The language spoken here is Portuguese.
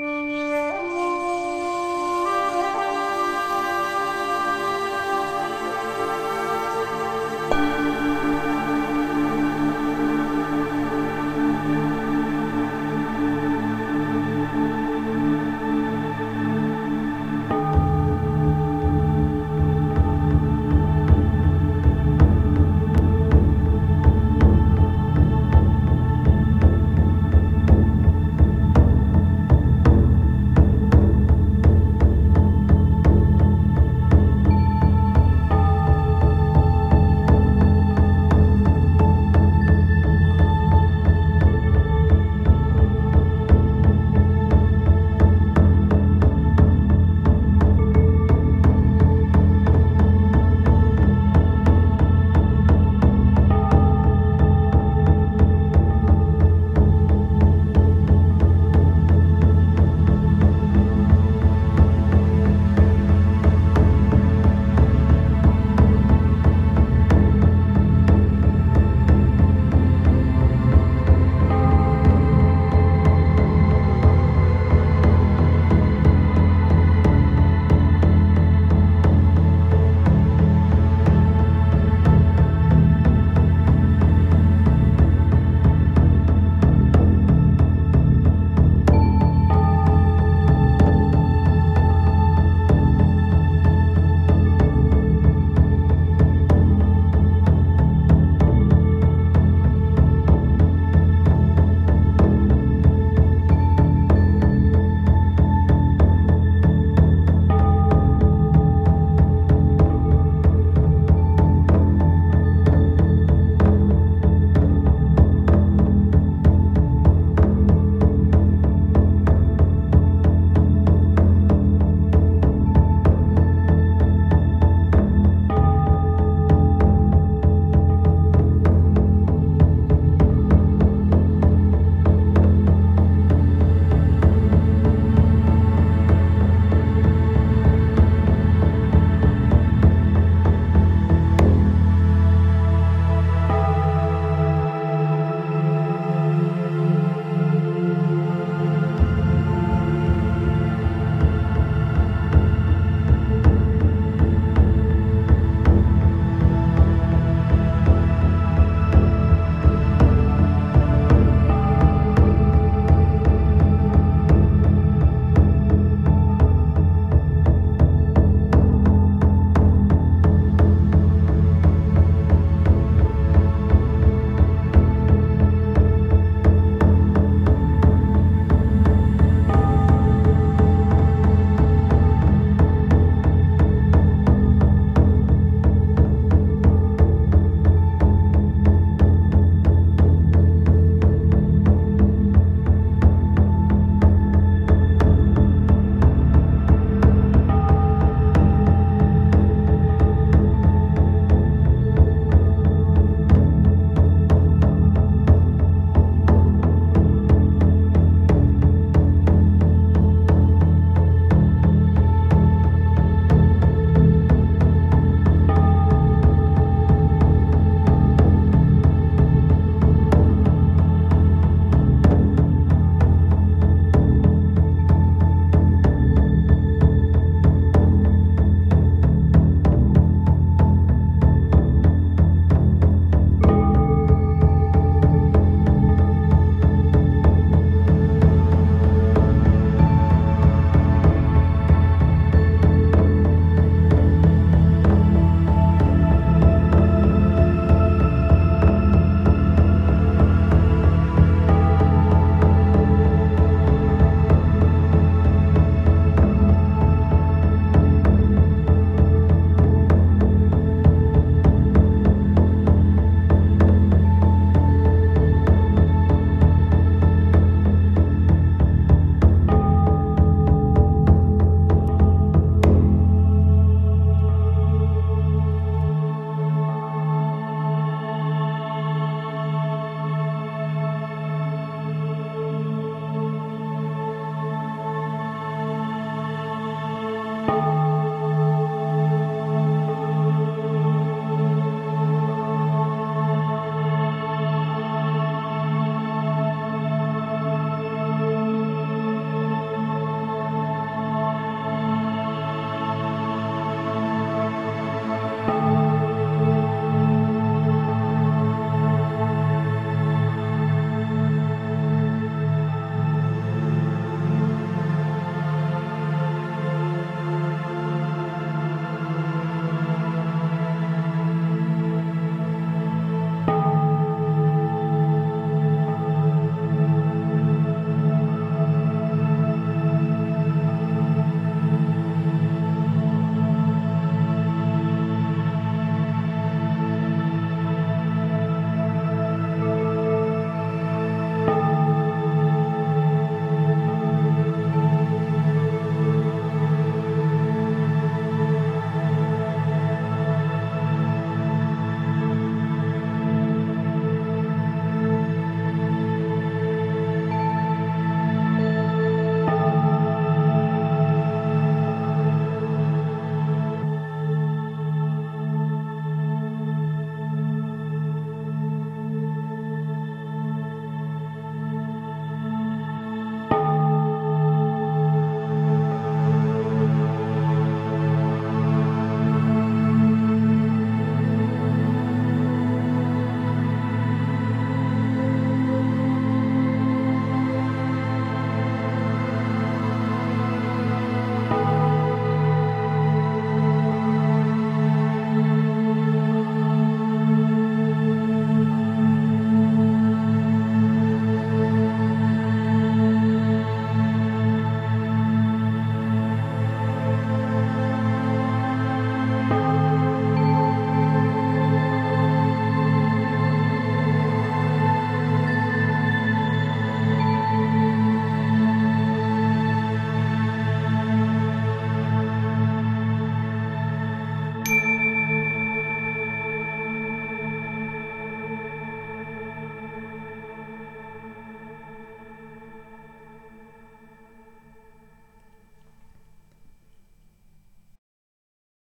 Música